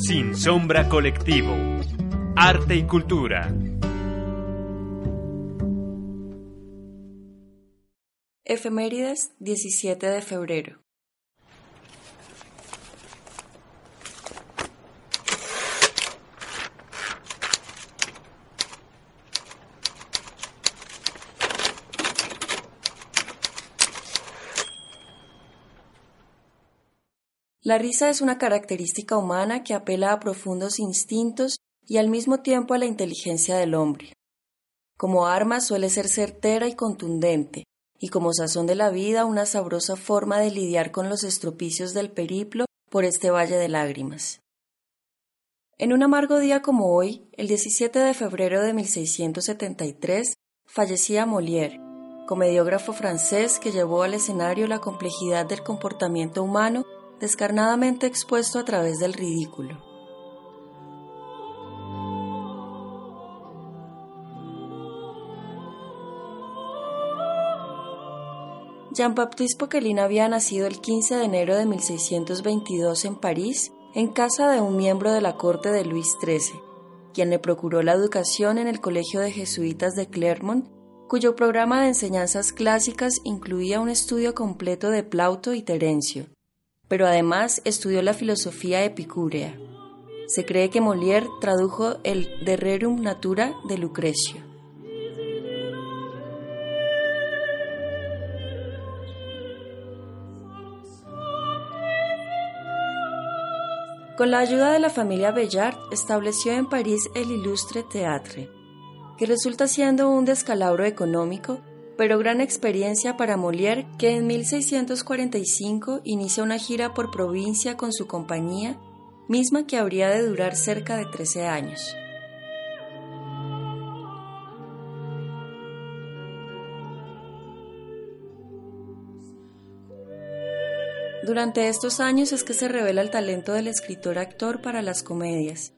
Sin sombra colectivo. Arte y cultura. Efemérides 17 de febrero. La risa es una característica humana que apela a profundos instintos y al mismo tiempo a la inteligencia del hombre. Como arma suele ser certera y contundente, y como sazón de la vida una sabrosa forma de lidiar con los estropicios del periplo por este valle de lágrimas. En un amargo día como hoy, el 17 de febrero de 1673, fallecía Molière, comediógrafo francés que llevó al escenario la complejidad del comportamiento humano descarnadamente expuesto a través del ridículo. Jean-Baptiste Poquelin había nacido el 15 de enero de 1622 en París, en casa de un miembro de la corte de Luis XIII, quien le procuró la educación en el Colegio de Jesuitas de Clermont, cuyo programa de enseñanzas clásicas incluía un estudio completo de Plauto y Terencio pero además estudió la filosofía epicúrea. Se cree que Molière tradujo el De Rerum Natura de Lucrecio. Con la ayuda de la familia Bellard, estableció en París el Ilustre Théâtre, que resulta siendo un descalabro económico pero gran experiencia para Molière, que en 1645 inicia una gira por provincia con su compañía, misma que habría de durar cerca de 13 años. Durante estos años es que se revela el talento del escritor-actor para las comedias.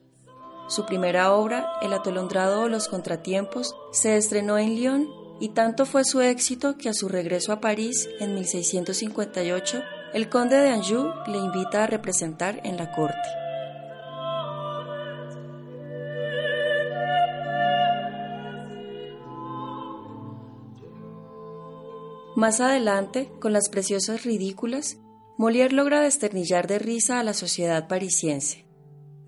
Su primera obra, El atolondrado o los contratiempos, se estrenó en Lyon y tanto fue su éxito que a su regreso a París en 1658, el conde de Anjou le invita a representar en la corte. Más adelante, con las preciosas ridículas, Molière logra desternillar de risa a la sociedad parisiense.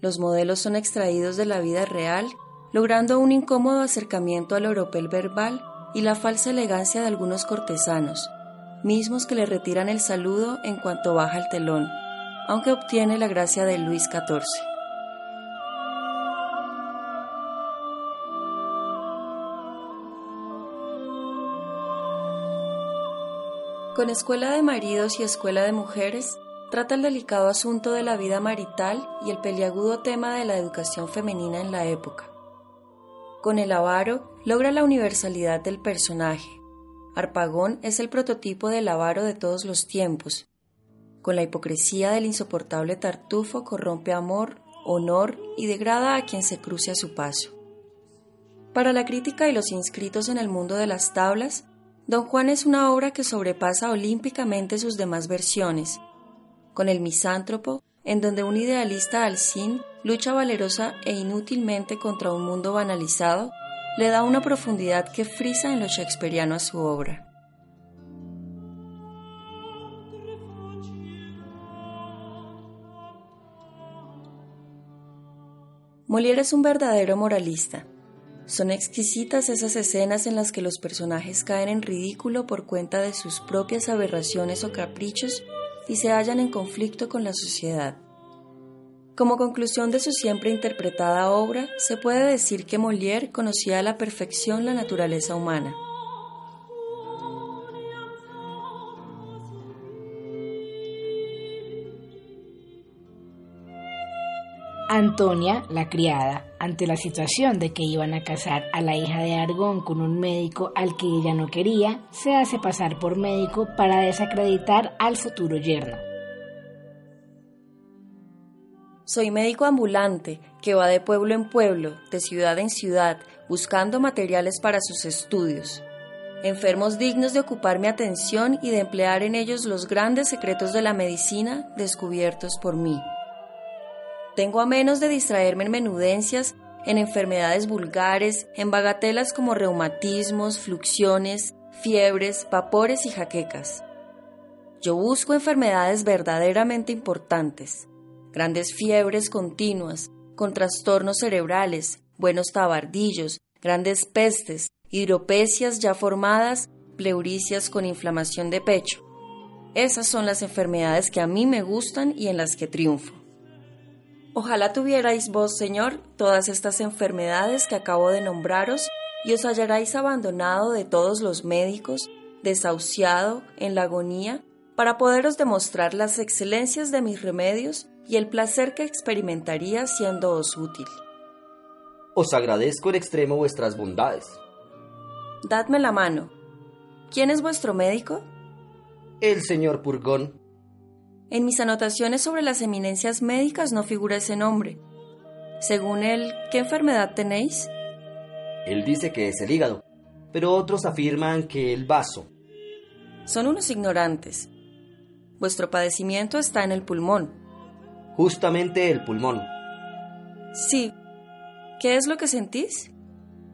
Los modelos son extraídos de la vida real, logrando un incómodo acercamiento al oropel verbal y la falsa elegancia de algunos cortesanos, mismos que le retiran el saludo en cuanto baja el telón, aunque obtiene la gracia de Luis XIV. Con Escuela de Maridos y Escuela de Mujeres, trata el delicado asunto de la vida marital y el peliagudo tema de la educación femenina en la época. Con el avaro logra la universalidad del personaje. Arpagón es el prototipo del avaro de todos los tiempos. Con la hipocresía del insoportable tartufo corrompe amor, honor y degrada a quien se cruce a su paso. Para la crítica y los inscritos en el mundo de las tablas, Don Juan es una obra que sobrepasa olímpicamente sus demás versiones. Con el misántropo, en donde un idealista Alcín lucha valerosa e inútilmente contra un mundo banalizado, le da una profundidad que frisa en lo shakespeariano a su obra. Molière es un verdadero moralista. Son exquisitas esas escenas en las que los personajes caen en ridículo por cuenta de sus propias aberraciones o caprichos y se hallan en conflicto con la sociedad. Como conclusión de su siempre interpretada obra, se puede decir que Molière conocía a la perfección la naturaleza humana. Antonia, la criada, ante la situación de que iban a casar a la hija de Argón con un médico al que ella no quería, se hace pasar por médico para desacreditar al futuro yerno. Soy médico ambulante que va de pueblo en pueblo, de ciudad en ciudad, buscando materiales para sus estudios. Enfermos dignos de ocupar mi atención y de emplear en ellos los grandes secretos de la medicina descubiertos por mí. Tengo a menos de distraerme en menudencias, en enfermedades vulgares, en bagatelas como reumatismos, fluxiones, fiebres, vapores y jaquecas. Yo busco enfermedades verdaderamente importantes, grandes fiebres continuas, con trastornos cerebrales, buenos tabardillos, grandes pestes, hidropesias ya formadas, pleuricias con inflamación de pecho. Esas son las enfermedades que a mí me gustan y en las que triunfo. Ojalá tuvierais vos, Señor, todas estas enfermedades que acabo de nombraros y os hallarais abandonado de todos los médicos, desahuciado, en la agonía, para poderos demostrar las excelencias de mis remedios y el placer que experimentaría siéndoos útil. Os agradezco en extremo vuestras bondades. Dadme la mano. ¿Quién es vuestro médico? El señor Purgón. En mis anotaciones sobre las eminencias médicas no figura ese nombre. Según él, ¿qué enfermedad tenéis? Él dice que es el hígado, pero otros afirman que el vaso. Son unos ignorantes. Vuestro padecimiento está en el pulmón. Justamente el pulmón. Sí. ¿Qué es lo que sentís?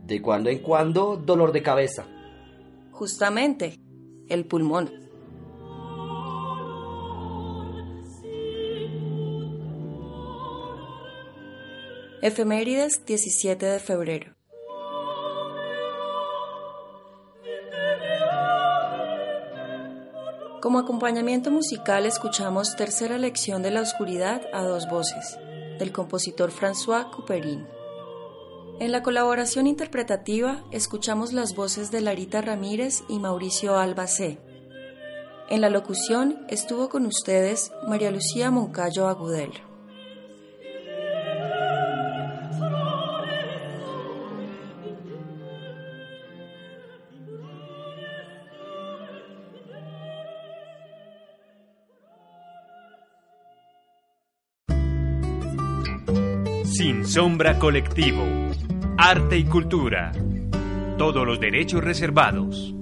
De cuando en cuando dolor de cabeza. Justamente, el pulmón. Efemérides 17 de febrero. Como acompañamiento musical escuchamos Tercera lección de la oscuridad a dos voces, del compositor François Couperin. En la colaboración interpretativa escuchamos las voces de Larita Ramírez y Mauricio Albacé. En la locución estuvo con ustedes María Lucía Moncayo Agudelo. Sin Sombra Colectivo. Arte y cultura. Todos los derechos reservados.